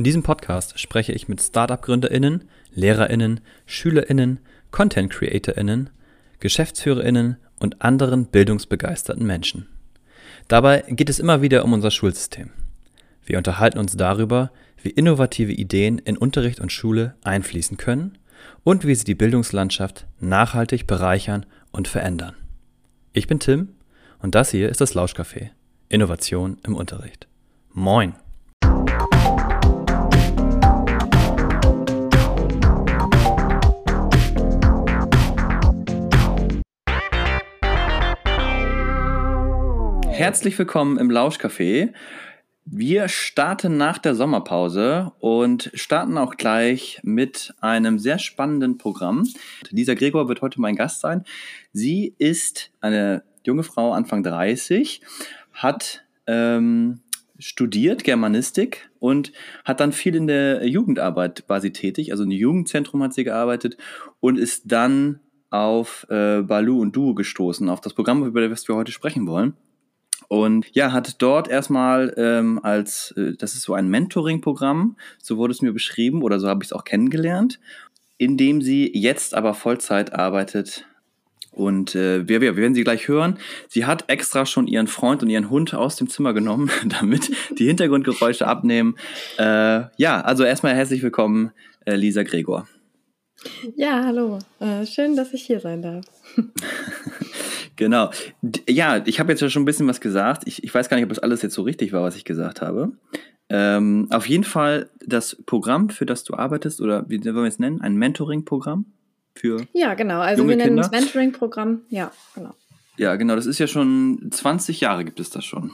In diesem Podcast spreche ich mit Startup-GründerInnen, LehrerInnen, SchülerInnen, Content-CreatorInnen, GeschäftsführerInnen und anderen bildungsbegeisterten Menschen. Dabei geht es immer wieder um unser Schulsystem. Wir unterhalten uns darüber, wie innovative Ideen in Unterricht und Schule einfließen können und wie sie die Bildungslandschaft nachhaltig bereichern und verändern. Ich bin Tim und das hier ist das Lauschcafé. Innovation im Unterricht. Moin! Herzlich willkommen im Lauschcafé. Wir starten nach der Sommerpause und starten auch gleich mit einem sehr spannenden Programm. Lisa Gregor wird heute mein Gast sein. Sie ist eine junge Frau, Anfang 30, hat ähm, studiert Germanistik und hat dann viel in der Jugendarbeit sie tätig. Also im Jugendzentrum hat sie gearbeitet und ist dann auf äh, Balu und Duo gestoßen, auf das Programm, über das wir heute sprechen wollen. Und ja, hat dort erstmal ähm, als, äh, das ist so ein Mentoring-Programm, so wurde es mir beschrieben oder so habe ich es auch kennengelernt, in dem sie jetzt aber Vollzeit arbeitet. Und äh, wir, wir werden sie gleich hören. Sie hat extra schon ihren Freund und ihren Hund aus dem Zimmer genommen, damit die Hintergrundgeräusche abnehmen. Äh, ja, also erstmal herzlich willkommen, äh, Lisa Gregor. Ja, hallo. Äh, schön, dass ich hier sein darf. Genau. Ja, ich habe jetzt ja schon ein bisschen was gesagt. Ich, ich weiß gar nicht, ob das alles jetzt so richtig war, was ich gesagt habe. Ähm, auf jeden Fall das Programm, für das du arbeitest, oder wie wollen wir es nennen? Ein Mentoring-Programm für. Ja, genau. Also wir nennen es Mentoring-Programm. Ja, genau. Ja, genau. Das ist ja schon 20 Jahre gibt es das schon.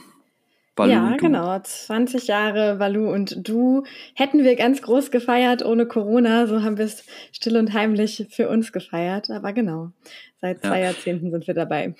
Balu ja, genau. 20 Jahre Valu und Du hätten wir ganz groß gefeiert ohne Corona. So haben wir es still und heimlich für uns gefeiert. Aber genau, seit zwei ja. Jahrzehnten sind wir dabei.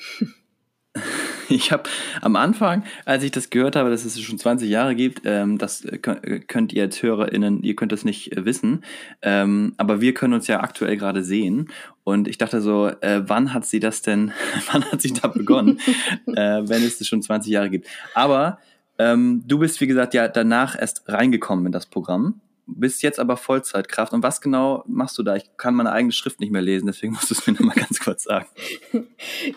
Ich habe am Anfang, als ich das gehört habe, dass es schon 20 Jahre gibt, ähm, das könnt ihr als HörerInnen, ihr könnt das nicht äh, wissen, ähm, aber wir können uns ja aktuell gerade sehen. Und ich dachte so, äh, wann hat sie das denn, wann hat sie da begonnen, äh, wenn es das schon 20 Jahre gibt? Aber ähm, du bist, wie gesagt, ja danach erst reingekommen in das Programm bist jetzt aber Vollzeitkraft. Und was genau machst du da? Ich kann meine eigene Schrift nicht mehr lesen, deswegen musst du es mir nochmal ganz kurz sagen.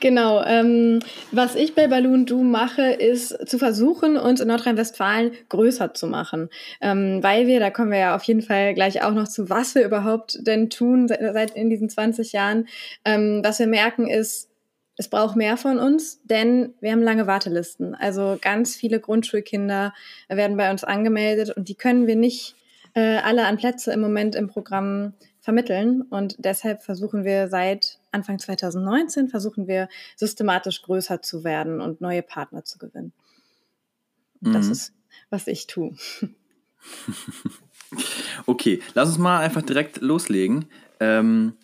Genau. Ähm, was ich bei Balloon Do mache, ist zu versuchen, uns in Nordrhein-Westfalen größer zu machen. Ähm, weil wir, da kommen wir ja auf jeden Fall gleich auch noch zu, was wir überhaupt denn tun seit, seit in diesen 20 Jahren. Ähm, was wir merken ist, es braucht mehr von uns, denn wir haben lange Wartelisten. Also ganz viele Grundschulkinder werden bei uns angemeldet und die können wir nicht äh, alle an Plätze im Moment im Programm vermitteln. Und deshalb versuchen wir seit Anfang 2019, versuchen wir systematisch größer zu werden und neue Partner zu gewinnen. Mhm. Das ist, was ich tue. okay, lass uns mal einfach direkt loslegen. Ähm,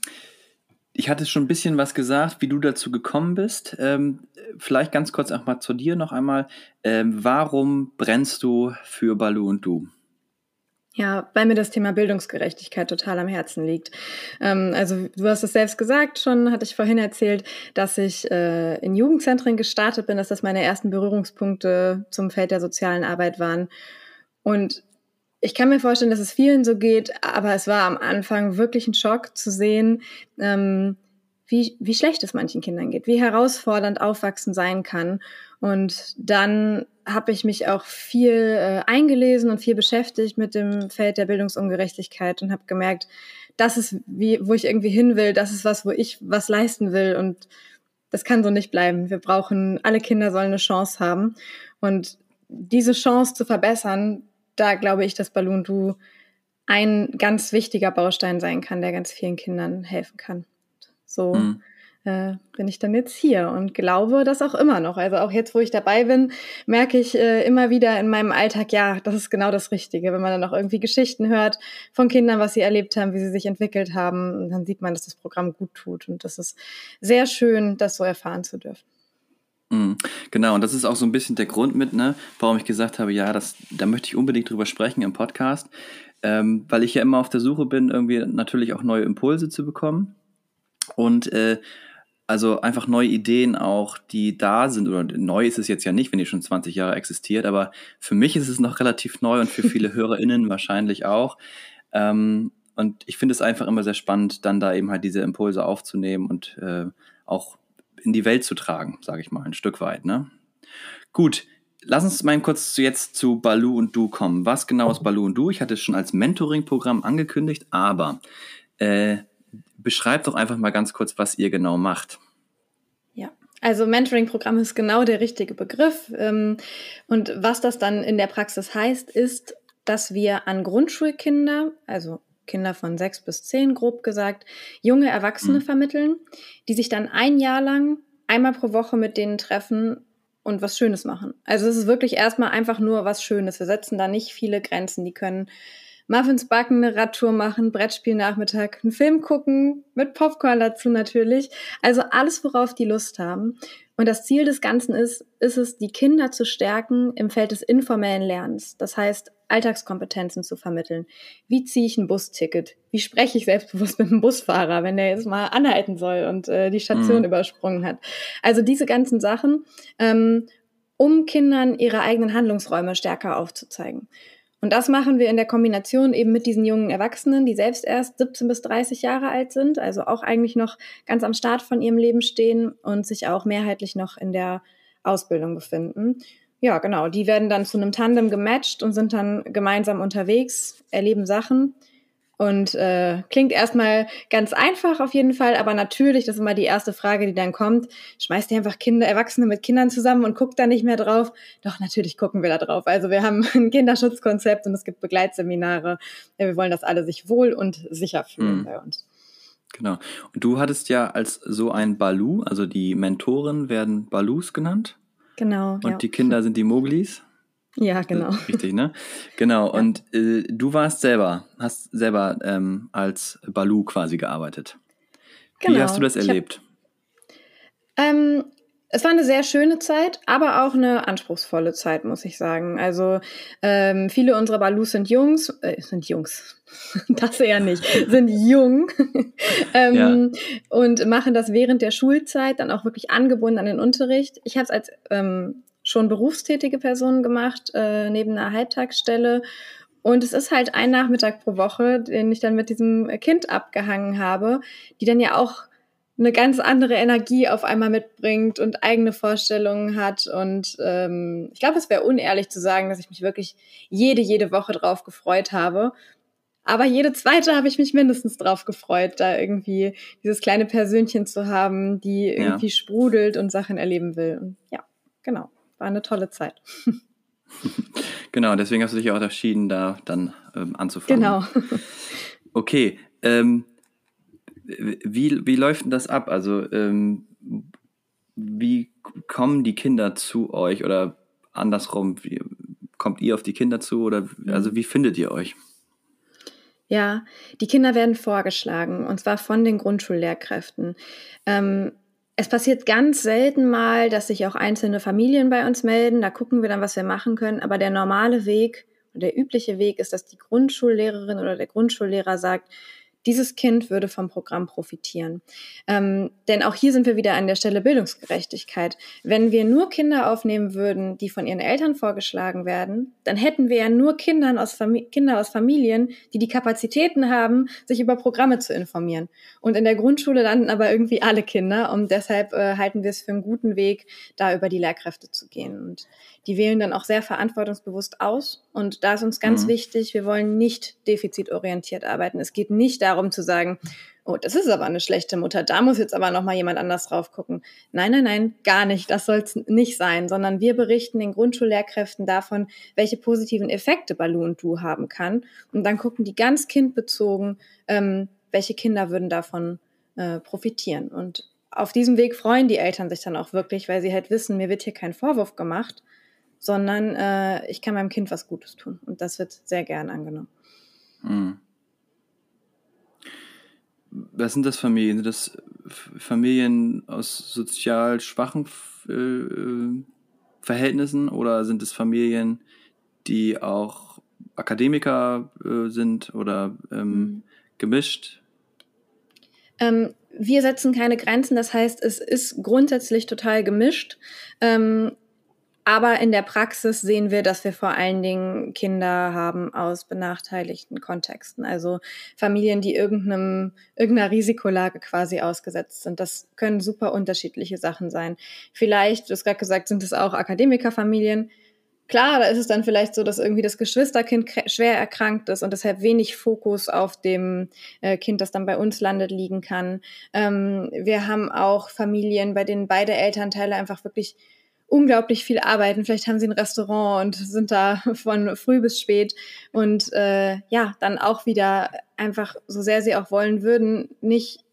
ich hatte schon ein bisschen was gesagt, wie du dazu gekommen bist. Ähm, vielleicht ganz kurz auch mal zu dir noch einmal. Ähm, warum brennst du für Balu und du? Ja, weil mir das Thema Bildungsgerechtigkeit total am Herzen liegt. Ähm, also du hast es selbst gesagt schon, hatte ich vorhin erzählt, dass ich äh, in Jugendzentren gestartet bin, dass das meine ersten Berührungspunkte zum Feld der sozialen Arbeit waren. Und ich kann mir vorstellen, dass es vielen so geht, aber es war am Anfang wirklich ein Schock zu sehen, ähm, wie, wie schlecht es manchen Kindern geht, wie herausfordernd Aufwachsen sein kann. Und dann habe ich mich auch viel äh, eingelesen und viel beschäftigt mit dem Feld der Bildungsungerechtigkeit und habe gemerkt, das ist, wie, wo ich irgendwie hin will, das ist was, wo ich was leisten will und das kann so nicht bleiben. Wir brauchen, alle Kinder sollen eine Chance haben und diese Chance zu verbessern, da glaube ich, dass Balloon Du ein ganz wichtiger Baustein sein kann, der ganz vielen Kindern helfen kann. So mhm äh, bin ich dann jetzt hier und glaube das auch immer noch. Also auch jetzt, wo ich dabei bin, merke ich äh, immer wieder in meinem Alltag, ja, das ist genau das Richtige. Wenn man dann auch irgendwie Geschichten hört von Kindern, was sie erlebt haben, wie sie sich entwickelt haben, dann sieht man, dass das Programm gut tut. Und das ist sehr schön, das so erfahren zu dürfen. Mhm. Genau, und das ist auch so ein bisschen der Grund mit, ne, warum ich gesagt habe, ja, das, da möchte ich unbedingt drüber sprechen im Podcast, ähm, weil ich ja immer auf der Suche bin, irgendwie natürlich auch neue Impulse zu bekommen. Und äh, also einfach neue Ideen auch, die da sind, oder neu ist es jetzt ja nicht, wenn die schon 20 Jahre existiert, aber für mich ist es noch relativ neu und für viele HörerInnen wahrscheinlich auch. Ähm, und ich finde es einfach immer sehr spannend, dann da eben halt diese Impulse aufzunehmen und äh, auch in die Welt zu tragen, sage ich mal, ein Stück weit. Ne? Gut, lass uns mal kurz zu jetzt zu Balu und Du kommen. Was genau ist Balu und Du? Ich hatte es schon als Mentoring-Programm angekündigt, aber äh, beschreib doch einfach mal ganz kurz, was ihr genau macht. Ja, also Mentoring-Programm ist genau der richtige Begriff. Ähm, und was das dann in der Praxis heißt, ist, dass wir an Grundschulkinder, also Kinder von sechs bis zehn, grob gesagt, junge Erwachsene mhm. vermitteln, die sich dann ein Jahr lang einmal pro Woche mit denen treffen und was Schönes machen. Also es ist wirklich erstmal einfach nur was Schönes. Wir setzen da nicht viele Grenzen. Die können Muffins backen, eine Radtour machen, Brettspielnachmittag, einen Film gucken, mit Popcorn dazu natürlich. Also alles, worauf die Lust haben. Und das Ziel des Ganzen ist, ist es, die Kinder zu stärken im Feld des informellen Lernens. Das heißt, Alltagskompetenzen zu vermitteln. Wie ziehe ich ein Busticket? Wie spreche ich selbstbewusst mit einem Busfahrer, wenn der jetzt mal anhalten soll und äh, die Station mhm. übersprungen hat? Also diese ganzen Sachen, ähm, um Kindern ihre eigenen Handlungsräume stärker aufzuzeigen. Und das machen wir in der Kombination eben mit diesen jungen Erwachsenen, die selbst erst 17 bis 30 Jahre alt sind, also auch eigentlich noch ganz am Start von ihrem Leben stehen und sich auch mehrheitlich noch in der Ausbildung befinden. Ja, genau, die werden dann zu einem Tandem gematcht und sind dann gemeinsam unterwegs, erleben Sachen und äh, klingt erstmal ganz einfach auf jeden Fall, aber natürlich, das ist immer die erste Frage, die dann kommt, schmeißt ihr einfach Kinder, Erwachsene mit Kindern zusammen und guckt da nicht mehr drauf? Doch, natürlich gucken wir da drauf. Also wir haben ein Kinderschutzkonzept und es gibt Begleitseminare. Wir wollen, dass alle sich wohl und sicher fühlen mhm. bei uns. Genau. Und du hattest ja als so ein Balu, also die Mentoren werden Balus genannt. Genau. Und ja. die Kinder sind die Moglis. Ja, genau. Richtig, ne? Genau. Ja. Und äh, du warst selber, hast selber ähm, als Balu quasi gearbeitet. Genau. Wie hast du das erlebt? Hab, ähm, es war eine sehr schöne Zeit, aber auch eine anspruchsvolle Zeit, muss ich sagen. Also ähm, viele unserer Balus sind Jungs, äh, sind Jungs, das eher nicht, sind jung ähm, ja. und machen das während der Schulzeit dann auch wirklich angebunden an den Unterricht. Ich habe es als ähm, schon berufstätige Personen gemacht, äh, neben einer Halbtagsstelle. Und es ist halt ein Nachmittag pro Woche, den ich dann mit diesem Kind abgehangen habe, die dann ja auch eine ganz andere Energie auf einmal mitbringt und eigene Vorstellungen hat. Und ähm, ich glaube, es wäre unehrlich zu sagen, dass ich mich wirklich jede, jede Woche drauf gefreut habe. Aber jede zweite habe ich mich mindestens drauf gefreut, da irgendwie dieses kleine Persönchen zu haben, die irgendwie ja. sprudelt und Sachen erleben will. Und ja, genau war eine tolle Zeit. genau, deswegen hast du dich auch entschieden, da dann ähm, anzufangen. Genau. okay, ähm, wie, wie läuft denn das ab? Also, ähm, wie kommen die Kinder zu euch oder andersrum, wie, kommt ihr auf die Kinder zu oder also wie findet ihr euch? Ja, die Kinder werden vorgeschlagen und zwar von den Grundschullehrkräften. Ähm, es passiert ganz selten mal, dass sich auch einzelne Familien bei uns melden. Da gucken wir dann, was wir machen können. Aber der normale Weg, der übliche Weg ist, dass die Grundschullehrerin oder der Grundschullehrer sagt, dieses Kind würde vom Programm profitieren. Ähm, denn auch hier sind wir wieder an der Stelle Bildungsgerechtigkeit. Wenn wir nur Kinder aufnehmen würden, die von ihren Eltern vorgeschlagen werden, dann hätten wir ja nur Kindern aus Kinder aus Familien, die die Kapazitäten haben, sich über Programme zu informieren. Und in der Grundschule landen aber irgendwie alle Kinder und deshalb äh, halten wir es für einen guten Weg, da über die Lehrkräfte zu gehen. Und die wählen dann auch sehr verantwortungsbewusst aus. Und da ist uns ganz mhm. wichtig, wir wollen nicht defizitorientiert arbeiten. Es geht nicht darum zu sagen, oh, das ist aber eine schlechte Mutter, da muss jetzt aber nochmal jemand anders drauf gucken. Nein, nein, nein, gar nicht. Das soll es nicht sein, sondern wir berichten den Grundschullehrkräften davon, welche positiven Effekte Balloon Du haben kann. Und dann gucken die ganz kindbezogen, ähm, welche Kinder würden davon äh, profitieren. Und auf diesem Weg freuen die Eltern sich dann auch wirklich, weil sie halt wissen, mir wird hier kein Vorwurf gemacht, sondern äh, ich kann meinem Kind was Gutes tun. Und das wird sehr gern angenommen. Hm. Was sind das Familien? Sind das Familien aus sozial schwachen äh, Verhältnissen oder sind es Familien, die auch Akademiker äh, sind oder ähm, mhm. gemischt? Ähm, wir setzen keine Grenzen, das heißt, es ist grundsätzlich total gemischt. Ähm, aber in der Praxis sehen wir, dass wir vor allen Dingen Kinder haben aus benachteiligten Kontexten, also Familien, die irgendeinem, irgendeiner Risikolage quasi ausgesetzt sind. Das können super unterschiedliche Sachen sein. Vielleicht, du hast gerade gesagt, sind es auch Akademikerfamilien. Klar, da ist es dann vielleicht so, dass irgendwie das Geschwisterkind schwer erkrankt ist und deshalb wenig Fokus auf dem äh, Kind, das dann bei uns landet, liegen kann. Ähm, wir haben auch Familien, bei denen beide Elternteile einfach wirklich unglaublich viel arbeiten. Vielleicht haben sie ein Restaurant und sind da von früh bis spät und äh, ja, dann auch wieder einfach, so sehr sie auch wollen würden, nicht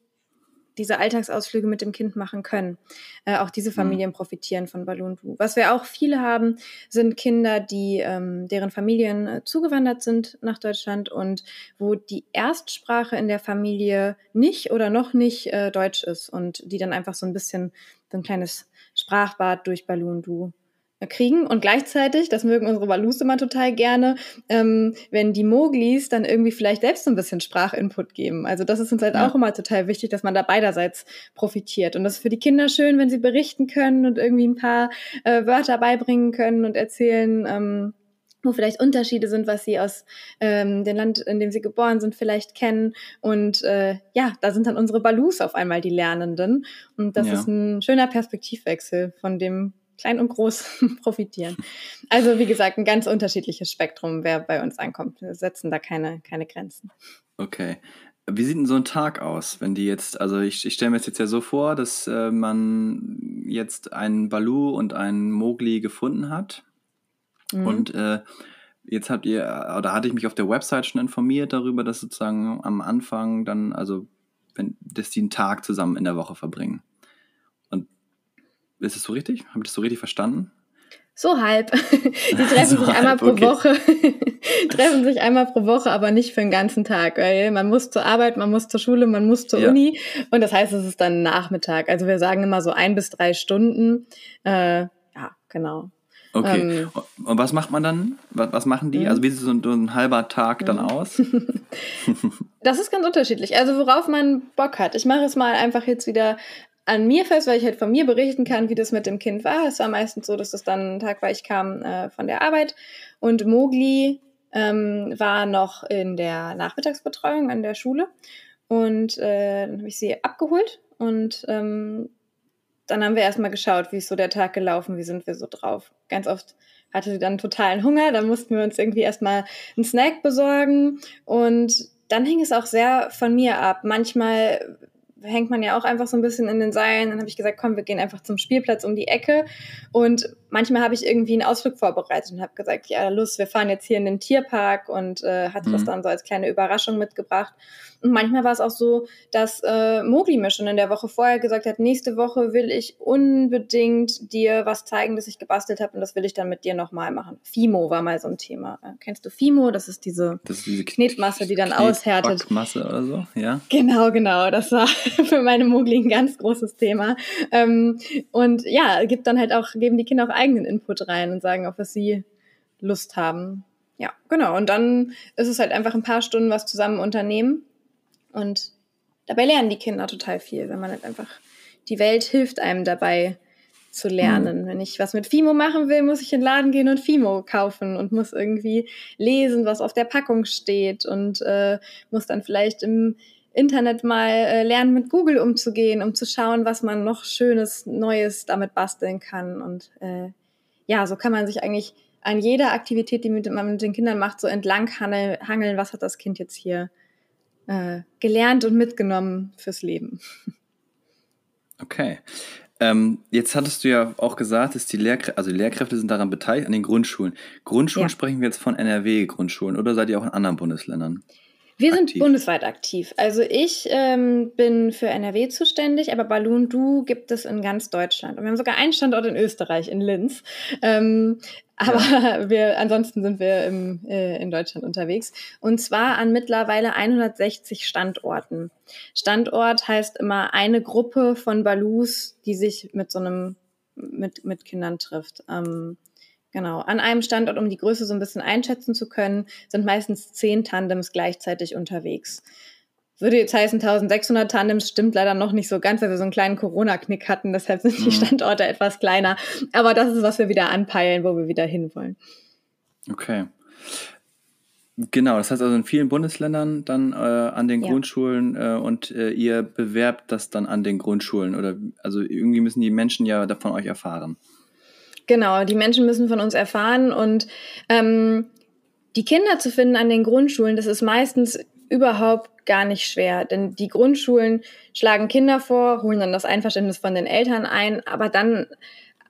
diese Alltagsausflüge mit dem Kind machen können. Äh, auch diese mhm. Familien mhm. profitieren von Balloon Du. Was wir auch viele haben, sind Kinder, die ähm, deren Familien äh, zugewandert sind nach Deutschland und wo die Erstsprache in der Familie nicht oder noch nicht äh, Deutsch ist und die dann einfach so ein bisschen so ein kleines Sprachbad durch Balloon äh, kriegen und gleichzeitig, das mögen unsere Balus immer total gerne, ähm, wenn die Moglis dann irgendwie vielleicht selbst so ein bisschen Sprachinput geben. Also das ist uns halt ja. auch immer total wichtig, dass man da beiderseits profitiert. Und das ist für die Kinder schön, wenn sie berichten können und irgendwie ein paar äh, Wörter beibringen können und erzählen, ähm, wo vielleicht Unterschiede sind, was sie aus ähm, dem Land, in dem sie geboren sind, vielleicht kennen. Und äh, ja, da sind dann unsere Balus auf einmal die Lernenden. Und das ja. ist ein schöner Perspektivwechsel, von dem klein und groß profitieren. Also wie gesagt, ein ganz unterschiedliches Spektrum, wer bei uns ankommt. Wir setzen da keine, keine Grenzen. Okay. Wie sieht denn so ein Tag aus, wenn die jetzt, also ich, ich stelle mir jetzt ja so vor, dass äh, man jetzt einen Balu und einen Mogli gefunden hat Mhm. Und äh, jetzt habt ihr, oder hatte ich mich auf der Website schon informiert darüber, dass sozusagen am Anfang dann, also wenn, dass die einen Tag zusammen in der Woche verbringen. Ist es so richtig? Habe ich das so richtig verstanden? So halb. Die treffen so sich einmal pro okay. Woche. treffen sich einmal pro Woche, aber nicht für den ganzen Tag, weil man muss zur Arbeit, man muss zur Schule, man muss zur ja. Uni. Und das heißt, es ist dann Nachmittag. Also wir sagen immer so ein bis drei Stunden. Äh, ja, genau. Okay. Ähm, und was macht man dann? Was, was machen die? Mhm. Also wie sieht so ein, so ein halber Tag dann mhm. aus? das ist ganz unterschiedlich. Also worauf man Bock hat. Ich mache es mal einfach jetzt wieder an mir fest, weil ich halt von mir berichten kann, wie das mit dem Kind war. Es war meistens so, dass es dann ein Tag war, ich kam äh, von der Arbeit und Mogli ähm, war noch in der Nachmittagsbetreuung an der Schule und äh, dann habe ich sie abgeholt und ähm, dann haben wir erstmal geschaut, wie ist so der Tag gelaufen, wie sind wir so drauf. Ganz oft hatte sie dann totalen Hunger, dann mussten wir uns irgendwie erstmal einen Snack besorgen und dann hing es auch sehr von mir ab. Manchmal hängt man ja auch einfach so ein bisschen in den Seilen. Dann habe ich gesagt, komm, wir gehen einfach zum Spielplatz um die Ecke. Und manchmal habe ich irgendwie einen Ausflug vorbereitet und habe gesagt, ja, Lust, wir fahren jetzt hier in den Tierpark und äh, hatte mhm. das dann so als kleine Überraschung mitgebracht. Und manchmal war es auch so, dass äh, Mogli mir schon in der Woche vorher gesagt hat, nächste Woche will ich unbedingt dir was zeigen, das ich gebastelt habe und das will ich dann mit dir nochmal machen. Fimo war mal so ein Thema. Äh, kennst du Fimo? Das ist diese, das ist diese Knetmasse, die dann aushärtet. Knetmasse oder so, ja? Genau, genau. Das war für meine Mogli ein ganz großes Thema. Ähm, und ja, gibt dann halt auch, geben die Kinder auch eigenen Input rein und sagen, auf was sie Lust haben. Ja, genau. Und dann ist es halt einfach ein paar Stunden was zusammen unternehmen und dabei lernen die Kinder total viel, wenn man halt einfach, die Welt hilft einem dabei zu lernen. Mhm. Wenn ich was mit Fimo machen will, muss ich in den Laden gehen und Fimo kaufen und muss irgendwie lesen, was auf der Packung steht und äh, muss dann vielleicht im Internet mal äh, lernen, mit Google umzugehen, um zu schauen, was man noch Schönes, Neues damit basteln kann. Und äh, ja, so kann man sich eigentlich an jeder Aktivität, die man mit den Kindern macht, so entlang hangeln, was hat das Kind jetzt hier äh, gelernt und mitgenommen fürs Leben. Okay. Ähm, jetzt hattest du ja auch gesagt, dass die Lehrkräfte, also die Lehrkräfte sind daran beteiligt, an den Grundschulen. Grundschulen ja. sprechen wir jetzt von NRW-Grundschulen oder seid ihr auch in anderen Bundesländern? Wir aktiv. sind bundesweit aktiv. Also ich ähm, bin für NRW zuständig, aber Balloon Du gibt es in ganz Deutschland. Und wir haben sogar einen Standort in Österreich, in Linz. Ähm, aber ja. wir, ansonsten sind wir im, äh, in Deutschland unterwegs. Und zwar an mittlerweile 160 Standorten. Standort heißt immer eine Gruppe von Balus, die sich mit so einem, mit, mit Kindern trifft. Ähm, Genau. An einem Standort, um die Größe so ein bisschen einschätzen zu können, sind meistens zehn Tandems gleichzeitig unterwegs. würde jetzt heißen, 1600 Tandems stimmt leider noch nicht so ganz, weil wir so einen kleinen Corona-Knick hatten. Deshalb sind die mhm. Standorte etwas kleiner. Aber das ist, was wir wieder anpeilen, wo wir wieder hinwollen. Okay. Genau, das heißt also in vielen Bundesländern dann äh, an den ja. Grundschulen äh, und äh, ihr bewerbt das dann an den Grundschulen oder also irgendwie müssen die Menschen ja davon euch erfahren. Genau, die Menschen müssen von uns erfahren und ähm, die Kinder zu finden an den Grundschulen, das ist meistens überhaupt gar nicht schwer, denn die Grundschulen schlagen Kinder vor, holen dann das Einverständnis von den Eltern ein, aber dann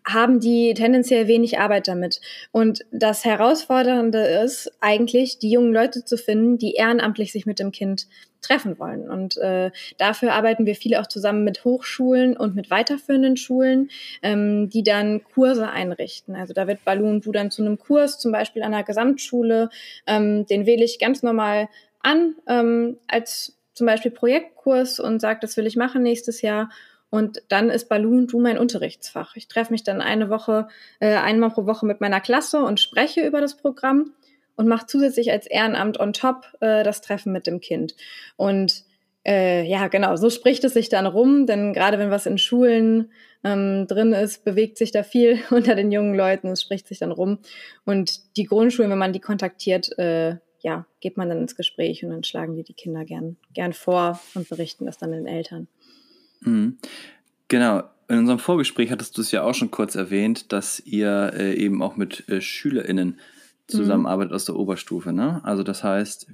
haben die tendenziell wenig Arbeit damit. Und das Herausfordernde ist eigentlich, die jungen Leute zu finden, die ehrenamtlich sich mit dem Kind treffen wollen. Und äh, dafür arbeiten wir viele auch zusammen mit Hochschulen und mit weiterführenden Schulen, ähm, die dann Kurse einrichten. Also da wird Balloon Du dann zu einem Kurs, zum Beispiel an einer Gesamtschule, ähm, den wähle ich ganz normal an ähm, als zum Beispiel Projektkurs und sage, das will ich machen nächstes Jahr. Und dann ist Balloon Du mein Unterrichtsfach. Ich treffe mich dann eine Woche, äh, einmal pro Woche mit meiner Klasse und spreche über das Programm und mache zusätzlich als Ehrenamt on top äh, das Treffen mit dem Kind. Und äh, ja, genau, so spricht es sich dann rum, denn gerade wenn was in Schulen ähm, drin ist, bewegt sich da viel unter den jungen Leuten, es spricht sich dann rum. Und die Grundschulen, wenn man die kontaktiert, äh, ja, geht man dann ins Gespräch und dann schlagen die die Kinder gern, gern vor und berichten das dann den Eltern. Mhm. Genau. In unserem Vorgespräch hattest du es ja auch schon kurz erwähnt, dass ihr äh, eben auch mit äh, SchülerInnen zusammenarbeitet mhm. aus der Oberstufe. Ne? Also das heißt,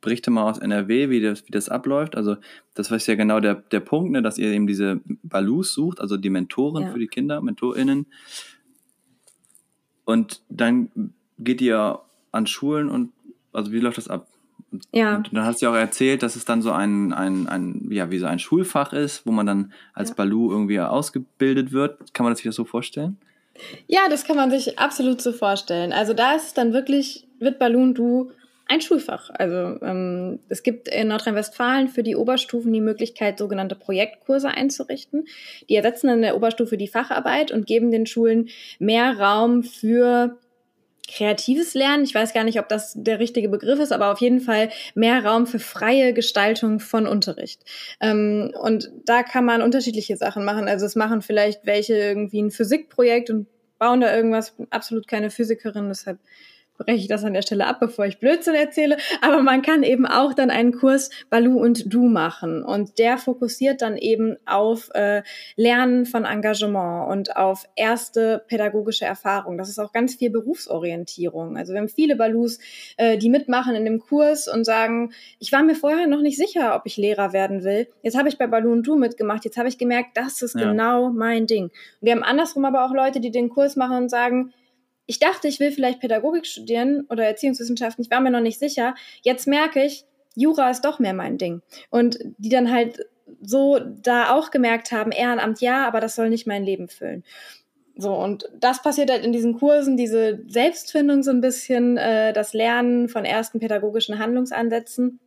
berichte mal aus NRW, wie das, wie das abläuft. Also das ist ja genau der, der Punkt, ne, dass ihr eben diese Balus sucht, also die Mentoren ja. für die Kinder, MentorInnen. Und dann geht ihr an Schulen und also wie läuft das ab? Ja. Und dann hast du ja auch erzählt, dass es dann so ein, ein, ein, ja, wie so ein Schulfach ist, wo man dann als ja. Balu irgendwie ausgebildet wird. Kann man sich das so vorstellen? Ja, das kann man sich absolut so vorstellen. Also da ist es dann wirklich, wird Balloon Du ein Schulfach. Also ähm, es gibt in Nordrhein-Westfalen für die Oberstufen die Möglichkeit, sogenannte Projektkurse einzurichten. Die ersetzen dann in der Oberstufe die Facharbeit und geben den Schulen mehr Raum für kreatives Lernen. Ich weiß gar nicht, ob das der richtige Begriff ist, aber auf jeden Fall mehr Raum für freie Gestaltung von Unterricht. Ähm, und da kann man unterschiedliche Sachen machen. Also es machen vielleicht welche irgendwie ein Physikprojekt und bauen da irgendwas. Ich bin absolut keine Physikerin, deshalb breche ich das an der Stelle ab, bevor ich Blödsinn erzähle. Aber man kann eben auch dann einen Kurs Balu und Du machen. Und der fokussiert dann eben auf äh, Lernen von Engagement und auf erste pädagogische Erfahrung. Das ist auch ganz viel Berufsorientierung. Also wir haben viele Balus, äh, die mitmachen in dem Kurs und sagen, ich war mir vorher noch nicht sicher, ob ich Lehrer werden will. Jetzt habe ich bei Balu und Du mitgemacht. Jetzt habe ich gemerkt, das ist ja. genau mein Ding. Und wir haben andersrum aber auch Leute, die den Kurs machen und sagen, ich dachte, ich will vielleicht Pädagogik studieren oder Erziehungswissenschaften, ich war mir noch nicht sicher. Jetzt merke ich, Jura ist doch mehr mein Ding. Und die dann halt so da auch gemerkt haben, Ehrenamt ja, aber das soll nicht mein Leben füllen. So, und das passiert halt in diesen Kursen, diese Selbstfindung so ein bisschen, äh, das Lernen von ersten pädagogischen Handlungsansätzen.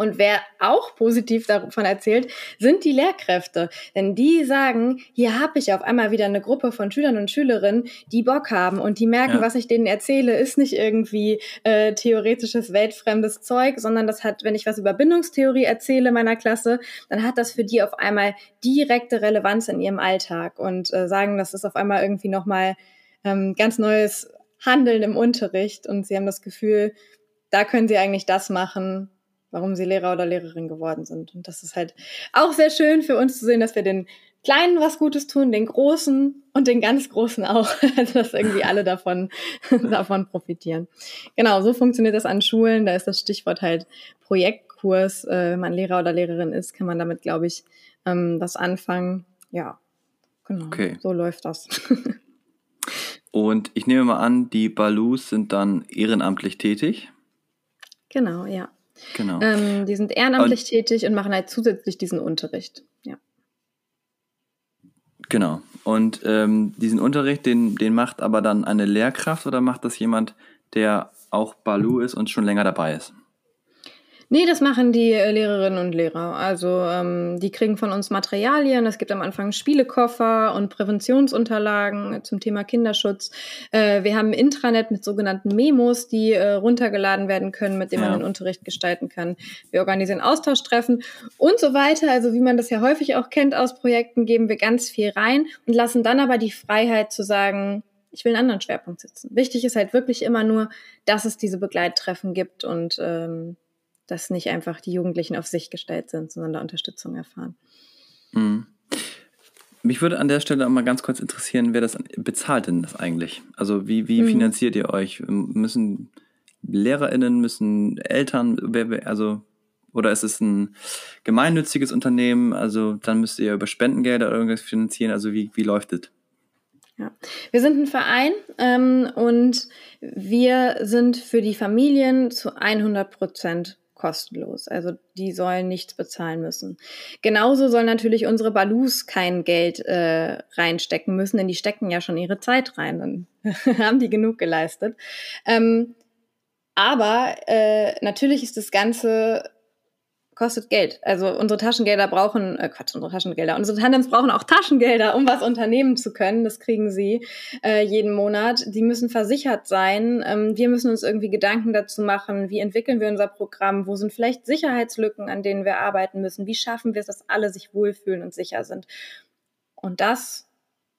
Und wer auch positiv davon erzählt, sind die Lehrkräfte. Denn die sagen, hier habe ich auf einmal wieder eine Gruppe von Schülern und Schülerinnen, die Bock haben und die merken, ja. was ich denen erzähle, ist nicht irgendwie äh, theoretisches, weltfremdes Zeug, sondern das hat, wenn ich was über Bindungstheorie erzähle meiner Klasse, dann hat das für die auf einmal direkte Relevanz in ihrem Alltag und äh, sagen, das ist auf einmal irgendwie nochmal ähm, ganz neues Handeln im Unterricht und sie haben das Gefühl, da können sie eigentlich das machen, warum sie Lehrer oder Lehrerin geworden sind. Und das ist halt auch sehr schön für uns zu sehen, dass wir den Kleinen was Gutes tun, den Großen und den ganz Großen auch. Also dass irgendwie alle davon, davon profitieren. Genau, so funktioniert das an Schulen. Da ist das Stichwort halt Projektkurs. Äh, wenn man Lehrer oder Lehrerin ist, kann man damit, glaube ich, ähm, was anfangen. Ja, genau. Okay. So läuft das. Und ich nehme mal an, die Balus sind dann ehrenamtlich tätig. Genau, ja. Genau. Ähm, die sind ehrenamtlich und, tätig und machen halt zusätzlich diesen Unterricht. Ja. Genau. Und ähm, diesen Unterricht, den, den macht aber dann eine Lehrkraft oder macht das jemand, der auch Balu ist und schon länger dabei ist? Nee, das machen die äh, Lehrerinnen und Lehrer. Also ähm, die kriegen von uns Materialien. Es gibt am Anfang Spielekoffer und Präventionsunterlagen zum Thema Kinderschutz. Äh, wir haben ein Intranet mit sogenannten Memos, die äh, runtergeladen werden können, mit denen ja. man den Unterricht gestalten kann. Wir organisieren Austauschtreffen und so weiter. Also wie man das ja häufig auch kennt aus Projekten, geben wir ganz viel rein und lassen dann aber die Freiheit zu sagen, ich will einen anderen Schwerpunkt setzen. Wichtig ist halt wirklich immer nur, dass es diese Begleittreffen gibt und ähm, dass nicht einfach die Jugendlichen auf sich gestellt sind, sondern da Unterstützung erfahren. Mhm. Mich würde an der Stelle auch mal ganz kurz interessieren, wer das bezahlt denn das eigentlich? Also wie, wie mhm. finanziert ihr euch? Müssen LehrerInnen, müssen Eltern, wer, also oder ist es ein gemeinnütziges Unternehmen? Also dann müsst ihr über Spendengelder oder irgendwas finanzieren. Also wie, wie läuft das? Ja. Wir sind ein Verein ähm, und wir sind für die Familien zu 100 Prozent kostenlos. Also die sollen nichts bezahlen müssen. Genauso sollen natürlich unsere Balus kein Geld äh, reinstecken müssen, denn die stecken ja schon ihre Zeit rein. Dann haben die genug geleistet. Ähm, aber äh, natürlich ist das Ganze kostet Geld. Also unsere Taschengelder brauchen, äh Quatsch, unsere Taschengelder, unsere Tandems brauchen auch Taschengelder, um was unternehmen zu können. Das kriegen sie äh, jeden Monat. Die müssen versichert sein. Ähm, wir müssen uns irgendwie Gedanken dazu machen, wie entwickeln wir unser Programm, wo sind vielleicht Sicherheitslücken, an denen wir arbeiten müssen, wie schaffen wir es, dass alle sich wohlfühlen und sicher sind. Und das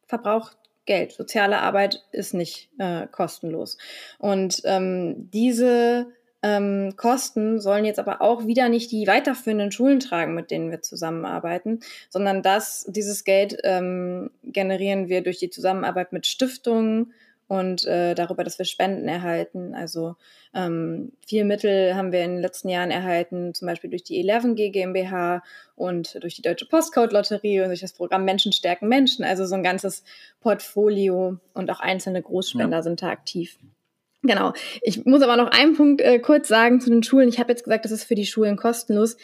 verbraucht Geld. Soziale Arbeit ist nicht äh, kostenlos. Und ähm, diese ähm, Kosten sollen jetzt aber auch wieder nicht die weiterführenden Schulen tragen, mit denen wir zusammenarbeiten, sondern das, dieses Geld ähm, generieren wir durch die Zusammenarbeit mit Stiftungen und äh, darüber, dass wir Spenden erhalten. Also ähm, viel Mittel haben wir in den letzten Jahren erhalten, zum Beispiel durch die 11G GmbH und durch die Deutsche Postcode-Lotterie und durch das Programm Menschen stärken Menschen. Also so ein ganzes Portfolio und auch einzelne Großspender ja. sind da aktiv. Genau. Ich muss aber noch einen Punkt äh, kurz sagen zu den Schulen. Ich habe jetzt gesagt, das ist für die Schulen kostenlos.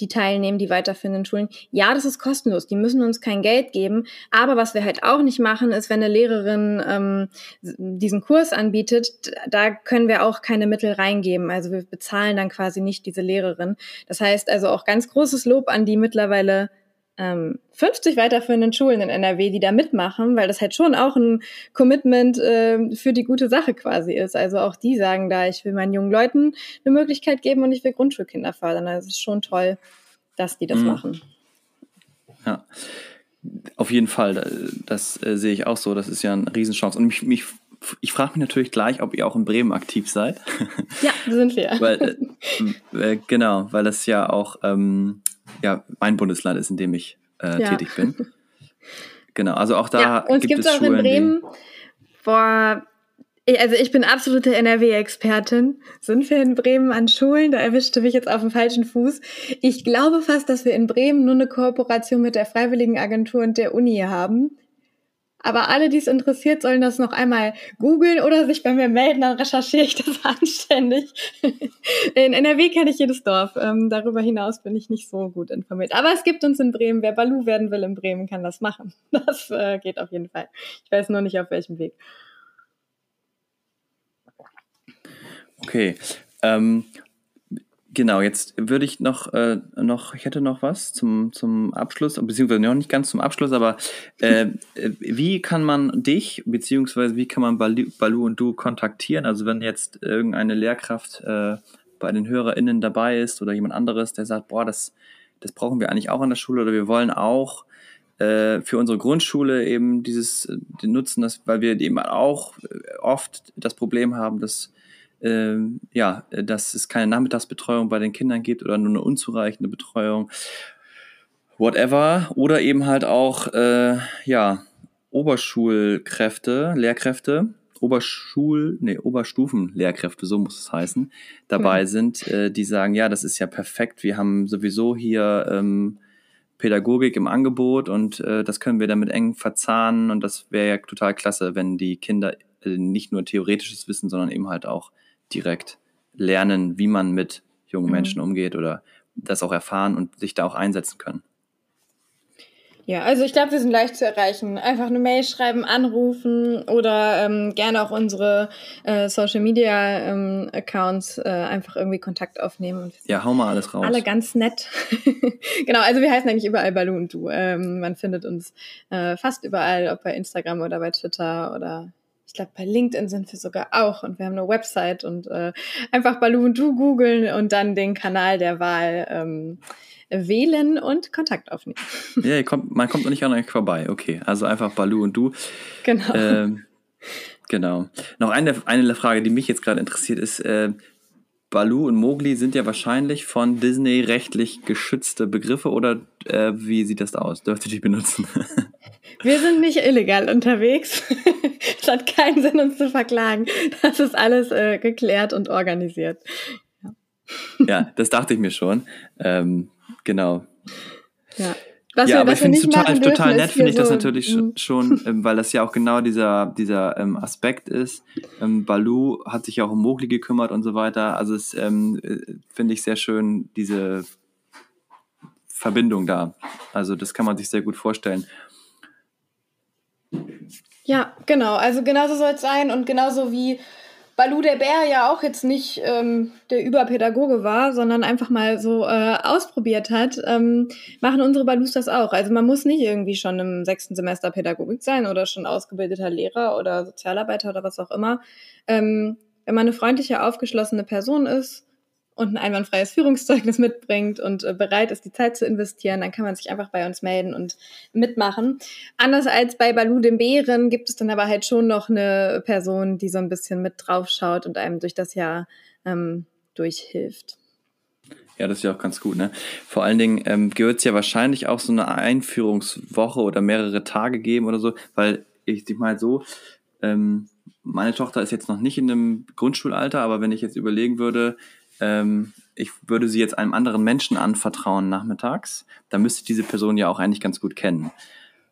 Die teilnehmen, die weiterführenden Schulen. Ja, das ist kostenlos. Die müssen uns kein Geld geben. Aber was wir halt auch nicht machen, ist, wenn eine Lehrerin ähm, diesen Kurs anbietet, da können wir auch keine Mittel reingeben. Also wir bezahlen dann quasi nicht diese Lehrerin. Das heißt also auch ganz großes Lob an die mittlerweile ähm, 50 weiterführenden Schulen in NRW, die da mitmachen, weil das halt schon auch ein Commitment äh, für die gute Sache quasi ist. Also auch die sagen da, ich will meinen jungen Leuten eine Möglichkeit geben und ich will Grundschulkinder fördern. Also es ist schon toll, dass die das mhm. machen. Ja, auf jeden Fall. Das äh, sehe ich auch so. Das ist ja eine Riesenchance. Und mich, mich ich frage mich natürlich gleich, ob ihr auch in Bremen aktiv seid. Ja, sind wir. weil, äh, äh, genau, weil das ja auch ähm, ja, mein Bundesland ist, in dem ich äh, ja. tätig bin. Genau, also auch da ja, und gibt es auch Schulen, in Bremen. Boah, also ich bin absolute NRW-Expertin. Sind wir in Bremen an Schulen? Da erwischte mich jetzt auf dem falschen Fuß. Ich glaube fast, dass wir in Bremen nur eine Kooperation mit der Freiwilligen Agentur und der Uni haben. Aber alle, die es interessiert, sollen das noch einmal googeln oder sich bei mir melden, dann recherchiere ich das anständig. In NRW kenne ich jedes Dorf. Ähm, darüber hinaus bin ich nicht so gut informiert. Aber es gibt uns in Bremen. Wer Balu werden will in Bremen, kann das machen. Das äh, geht auf jeden Fall. Ich weiß nur nicht, auf welchem Weg. Okay. Ähm, Genau, jetzt würde ich noch, äh, noch, ich hätte noch was zum, zum Abschluss, beziehungsweise noch nicht ganz zum Abschluss, aber äh, wie kann man dich, beziehungsweise wie kann man Balu, und du kontaktieren? Also wenn jetzt irgendeine Lehrkraft äh, bei den HörerInnen dabei ist oder jemand anderes, der sagt, boah, das, das brauchen wir eigentlich auch an der Schule oder wir wollen auch äh, für unsere Grundschule eben dieses äh, nutzen, das, weil wir eben auch oft das Problem haben, dass äh, ja, dass es keine Nachmittagsbetreuung bei den Kindern gibt oder nur eine unzureichende Betreuung, whatever. Oder eben halt auch, äh, ja, Oberschulkräfte, Lehrkräfte, Oberschul, nee, Oberstufenlehrkräfte, so muss es heißen, dabei mhm. sind, äh, die sagen, ja, das ist ja perfekt, wir haben sowieso hier ähm, Pädagogik im Angebot und äh, das können wir damit eng verzahnen und das wäre ja total klasse, wenn die Kinder äh, nicht nur theoretisches Wissen, sondern eben halt auch direkt lernen, wie man mit jungen mhm. Menschen umgeht oder das auch erfahren und sich da auch einsetzen können. Ja, also ich glaube, wir sind leicht zu erreichen. Einfach eine Mail schreiben, anrufen oder ähm, gerne auch unsere äh, Social Media ähm, Accounts äh, einfach irgendwie Kontakt aufnehmen. Ja, hau mal alles raus. Alle ganz nett. genau, also wir heißen eigentlich überall und Du. Ähm, man findet uns äh, fast überall, ob bei Instagram oder bei Twitter oder ich glaube, bei LinkedIn sind wir sogar auch und wir haben eine Website und äh, einfach Balu und Du googeln und dann den Kanal der Wahl ähm, wählen und Kontakt aufnehmen. Ja, kommt, man kommt noch nicht an euch vorbei. Okay, also einfach Balu und du. Genau. Ähm, genau. Noch eine, eine Frage, die mich jetzt gerade interessiert, ist, äh, Balu und Mowgli sind ja wahrscheinlich von Disney rechtlich geschützte Begriffe oder äh, wie sieht das aus? Dürft ihr die benutzen? Wir sind nicht illegal unterwegs. es hat keinen Sinn, uns zu verklagen. Das ist alles äh, geklärt und organisiert. Ja. ja, das dachte ich mir schon. Ähm, Genau. Ja. Was ja, wir, aber ich finde es total, total nett, finde ich so das natürlich schon, schon ähm, weil das ja auch genau dieser, dieser ähm, Aspekt ist. Ähm, Balu hat sich ja auch um Mogli gekümmert und so weiter. Also es ähm, äh, finde ich sehr schön, diese Verbindung da. Also das kann man sich sehr gut vorstellen. Ja, genau. Also genauso soll es sein und genauso wie Balu der Bär ja auch jetzt nicht ähm, der Überpädagoge war, sondern einfach mal so äh, ausprobiert hat, ähm, machen unsere Balus das auch. Also man muss nicht irgendwie schon im sechsten Semester Pädagogik sein oder schon ausgebildeter Lehrer oder Sozialarbeiter oder was auch immer. Ähm, wenn man eine freundliche, aufgeschlossene Person ist und ein einwandfreies Führungszeugnis mitbringt und äh, bereit ist, die Zeit zu investieren, dann kann man sich einfach bei uns melden und mitmachen. Anders als bei Balu dem Bären gibt es dann aber halt schon noch eine Person, die so ein bisschen mit draufschaut und einem durch das Jahr ähm, durchhilft. Ja, das ist ja auch ganz gut, ne? Vor allen Dingen ähm, gehört es ja wahrscheinlich auch so eine Einführungswoche oder mehrere Tage geben oder so, weil ich dich mal so, ähm, meine Tochter ist jetzt noch nicht in einem Grundschulalter, aber wenn ich jetzt überlegen würde, ähm, ich würde sie jetzt einem anderen Menschen anvertrauen nachmittags, dann müsste diese Person ja auch eigentlich ganz gut kennen.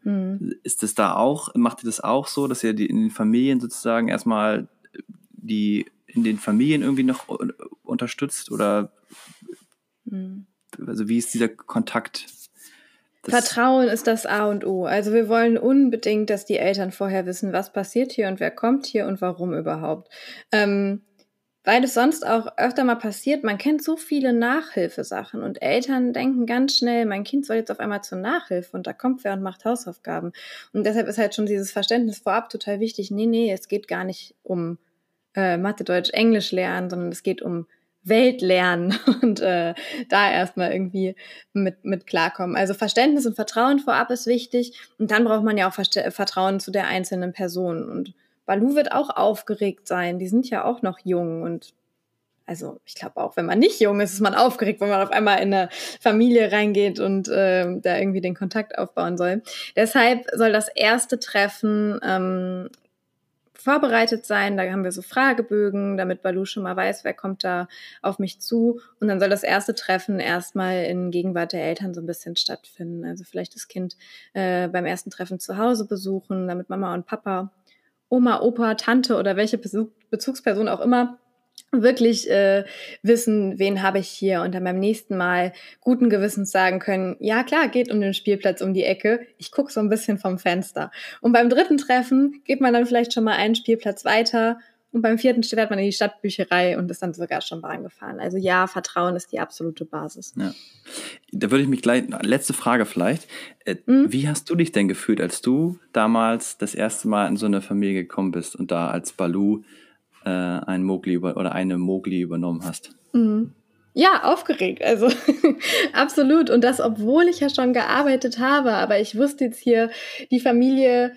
Mhm. Ist es da auch, macht ihr das auch so, dass ihr die in den Familien sozusagen erstmal die in den Familien irgendwie noch unterstützt oder mhm. also wie ist dieser Kontakt? Vertrauen ist das A und O. Also wir wollen unbedingt, dass die Eltern vorher wissen, was passiert hier und wer kommt hier und warum überhaupt. Ähm, weil es sonst auch öfter mal passiert, man kennt so viele Nachhilfesachen und Eltern denken ganz schnell, mein Kind soll jetzt auf einmal zur Nachhilfe und da kommt wer und macht Hausaufgaben. Und deshalb ist halt schon dieses Verständnis vorab total wichtig. Nee, nee, es geht gar nicht um äh, Mathe, Deutsch, Englisch lernen, sondern es geht um Welt lernen und äh, da erstmal irgendwie mit, mit klarkommen. Also Verständnis und Vertrauen vorab ist wichtig und dann braucht man ja auch Verste Vertrauen zu der einzelnen Person und Balu wird auch aufgeregt sein. Die sind ja auch noch jung und also ich glaube auch, wenn man nicht jung ist, ist man aufgeregt, wenn man auf einmal in eine Familie reingeht und äh, da irgendwie den Kontakt aufbauen soll. Deshalb soll das erste Treffen ähm, vorbereitet sein. Da haben wir so Fragebögen, damit Balu schon mal weiß, wer kommt da auf mich zu. Und dann soll das erste Treffen erstmal in Gegenwart der Eltern so ein bisschen stattfinden. Also vielleicht das Kind äh, beim ersten Treffen zu Hause besuchen, damit Mama und Papa Oma, Opa, Tante oder welche Bezugsperson auch immer wirklich äh, wissen, wen habe ich hier und dann beim nächsten Mal guten Gewissens sagen können, ja klar, geht um den Spielplatz um die Ecke, ich gucke so ein bisschen vom Fenster. Und beim dritten Treffen geht man dann vielleicht schon mal einen Spielplatz weiter und beim vierten steht man in die Stadtbücherei und ist dann sogar schon Bahn gefahren. Also ja, Vertrauen ist die absolute Basis. Ja. Da würde ich mich gleich, letzte Frage vielleicht. Äh, mhm. Wie hast du dich denn gefühlt, als du damals das erste Mal in so eine Familie gekommen bist und da als Balu äh, ein Mogli über, oder eine Mogli übernommen hast? Mhm. Ja, aufgeregt, also absolut. Und das, obwohl ich ja schon gearbeitet habe, aber ich wusste jetzt hier, die Familie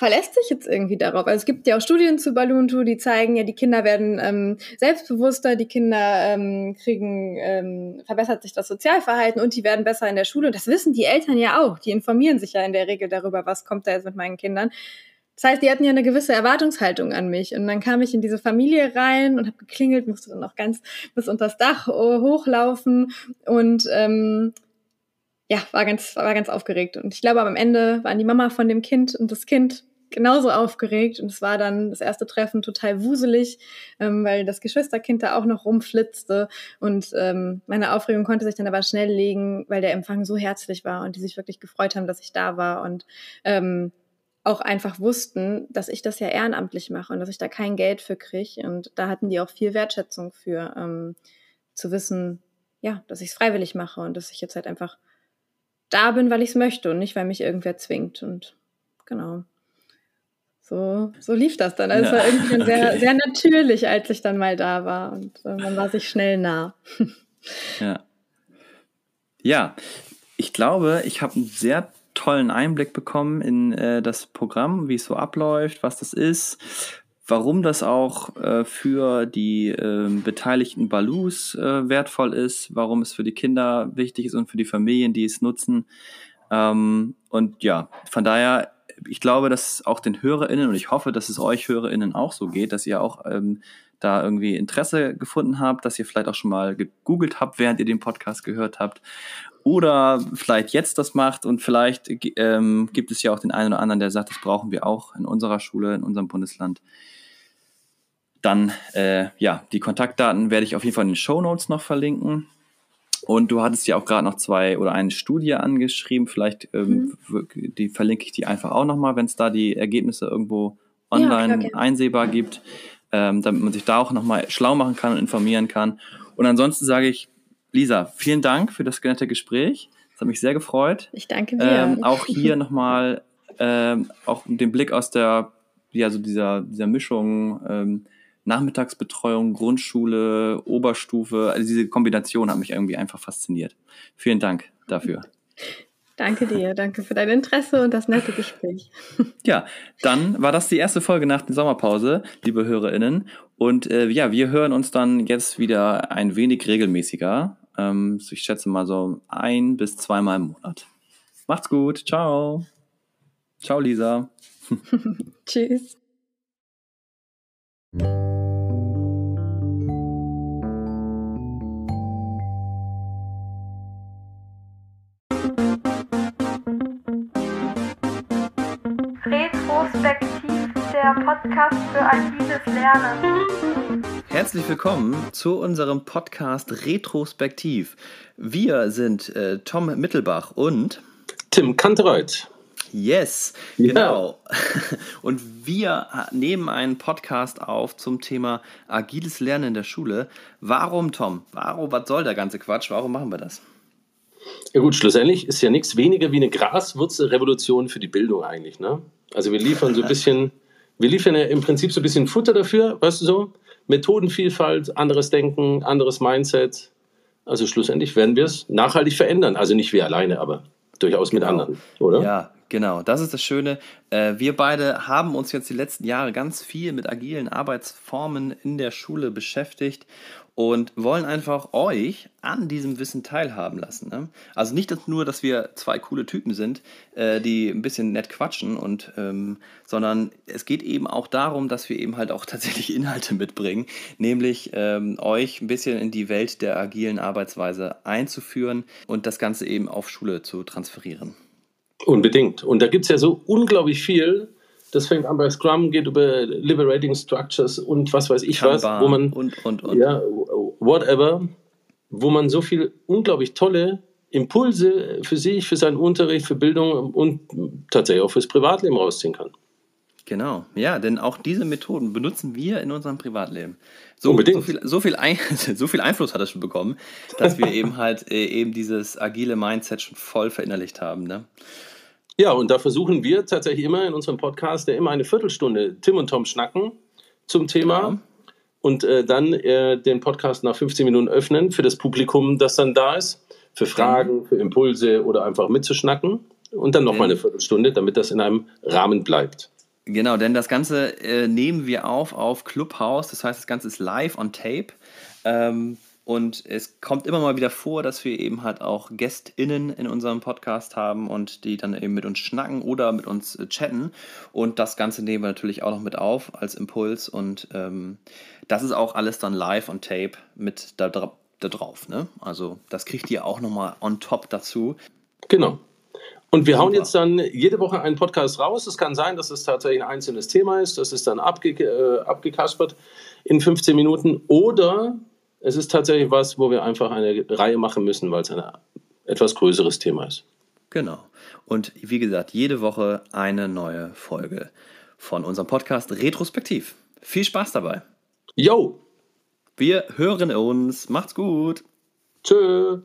verlässt sich jetzt irgendwie darauf. Also es gibt ja auch Studien zu Balloonto, die zeigen ja, die Kinder werden ähm, selbstbewusster, die Kinder ähm, kriegen, ähm, verbessert sich das Sozialverhalten und die werden besser in der Schule. Und das wissen die Eltern ja auch. Die informieren sich ja in der Regel darüber, was kommt da jetzt mit meinen Kindern. Das heißt, die hatten ja eine gewisse Erwartungshaltung an mich. Und dann kam ich in diese Familie rein und habe geklingelt, musste dann noch ganz bis unter das Dach äh, hochlaufen und ähm, ja, war ganz, war ganz aufgeregt. Und ich glaube, am Ende waren die Mama von dem Kind und das Kind genauso aufgeregt und es war dann das erste Treffen total wuselig, ähm, weil das Geschwisterkind da auch noch rumflitzte und ähm, meine Aufregung konnte sich dann aber schnell legen, weil der Empfang so herzlich war und die sich wirklich gefreut haben, dass ich da war und ähm, auch einfach wussten, dass ich das ja ehrenamtlich mache und dass ich da kein Geld für kriege. Und da hatten die auch viel Wertschätzung für, ähm, zu wissen, ja, dass ich es freiwillig mache und dass ich jetzt halt einfach da bin, weil ich es möchte und nicht, weil mich irgendwer zwingt. Und genau. So, so lief das dann. Also ja. es war irgendwie dann sehr, okay. sehr natürlich, als ich dann mal da war. Und äh, man war sich schnell nah. ja. Ja, ich glaube, ich habe einen sehr tollen Einblick bekommen in äh, das Programm, wie es so abläuft, was das ist, warum das auch äh, für die äh, beteiligten Balus wertvoll ist, warum es für die Kinder wichtig ist und für die Familien, die es nutzen. Ähm, und ja, von daher, ich glaube, dass auch den HörerInnen und ich hoffe, dass es euch HörerInnen auch so geht, dass ihr auch ähm, da irgendwie Interesse gefunden habt, dass ihr vielleicht auch schon mal gegoogelt habt, während ihr den Podcast gehört habt oder vielleicht jetzt das macht und vielleicht ähm, gibt es ja auch den einen oder anderen, der sagt, das brauchen wir auch in unserer Schule, in unserem Bundesland. Dann, äh, ja, die Kontaktdaten werde ich auf jeden Fall in den Show Notes noch verlinken. Und du hattest ja auch gerade noch zwei oder eine Studie angeschrieben. Vielleicht ähm, mhm. die verlinke ich die einfach auch nochmal, wenn es da die Ergebnisse irgendwo online ja, einsehbar gibt, ähm, damit man sich da auch nochmal schlau machen kann und informieren kann. Und ansonsten sage ich Lisa, vielen Dank für das nette Gespräch. Das hat mich sehr gefreut. Ich danke dir. Ähm, auch hier nochmal, ähm, auch den Blick aus der, ja, so dieser, dieser Mischung, ähm, Nachmittagsbetreuung, Grundschule, Oberstufe, also diese Kombination hat mich irgendwie einfach fasziniert. Vielen Dank dafür. Danke dir, danke für dein Interesse und das nette Gespräch. Ja, dann war das die erste Folge nach der Sommerpause, liebe HörerInnen. Und äh, ja, wir hören uns dann jetzt wieder ein wenig regelmäßiger. Ähm, ich schätze mal so ein bis zweimal im Monat. Macht's gut. Ciao. Ciao, Lisa. Tschüss. Podcast für agiles Lernen. Herzlich willkommen zu unserem Podcast Retrospektiv. Wir sind äh, Tom Mittelbach und Tim Kantereuth. Yes, ja. genau. Und wir nehmen einen Podcast auf zum Thema agiles Lernen in der Schule. Warum, Tom? Warum, was soll der ganze Quatsch? Warum machen wir das? Ja gut, schlussendlich ist ja nichts weniger wie eine Graswurzelrevolution für die Bildung eigentlich. Ne? Also wir liefern so ein bisschen, wir liefern ja im Prinzip so ein bisschen Futter dafür, weißt du so? Methodenvielfalt, anderes Denken, anderes Mindset. Also schlussendlich werden wir es nachhaltig verändern. Also nicht wir alleine, aber durchaus mit genau. anderen, oder? Ja, genau. Das ist das Schöne. Äh, wir beide haben uns jetzt die letzten Jahre ganz viel mit agilen Arbeitsformen in der Schule beschäftigt und wollen einfach euch an diesem Wissen teilhaben lassen. Ne? Also nicht nur, dass wir zwei coole Typen sind, äh, die ein bisschen nett quatschen, und, ähm, sondern es geht eben auch darum, dass wir eben halt auch tatsächlich Inhalte mitbringen, nämlich ähm, euch ein bisschen in die Welt der agilen Arbeitsweise einzuführen und das Ganze eben auf Schule zu transferieren. Unbedingt. Und da gibt es ja so unglaublich viel, das fängt an bei Scrum, geht über Liberating Structures und was weiß ich Kanban was, wo man und, und, und. ja whatever, wo man so viel unglaublich tolle Impulse für sich, für seinen Unterricht, für Bildung und tatsächlich auch fürs Privatleben rausziehen kann. Genau, ja, denn auch diese Methoden benutzen wir in unserem Privatleben. So, Unbedingt. so, viel, so, viel ein, so viel Einfluss hat es schon bekommen, dass wir eben halt äh, eben dieses agile Mindset schon voll verinnerlicht haben. Ne? Ja, und da versuchen wir tatsächlich immer in unserem Podcast, der immer eine Viertelstunde Tim und Tom schnacken zum Thema. Genau. Und äh, dann äh, den Podcast nach 15 Minuten öffnen für das Publikum, das dann da ist, für Fragen, für Impulse oder einfach mitzuschnacken. Und dann nochmal eine Viertelstunde, damit das in einem Rahmen bleibt. Genau, denn das Ganze äh, nehmen wir auf auf Clubhouse. Das heißt, das Ganze ist live on tape. Ähm, und es kommt immer mal wieder vor, dass wir eben halt auch GästInnen in unserem Podcast haben und die dann eben mit uns schnacken oder mit uns äh, chatten. Und das Ganze nehmen wir natürlich auch noch mit auf als Impuls. Und ähm, das ist auch alles dann live on tape mit da, da drauf. Ne? Also das kriegt ihr auch nochmal on top dazu. Genau. Und wir hauen jetzt dann jede Woche einen Podcast raus. Es kann sein, dass es tatsächlich ein einzelnes Thema ist, das ist dann abge äh, abgekaspert in 15 Minuten. Oder es ist tatsächlich was, wo wir einfach eine Reihe machen müssen, weil es ein etwas größeres Thema ist. Genau. Und wie gesagt, jede Woche eine neue Folge von unserem Podcast Retrospektiv. Viel Spaß dabei. Yo! Wir hören uns. Macht's gut. Tschö.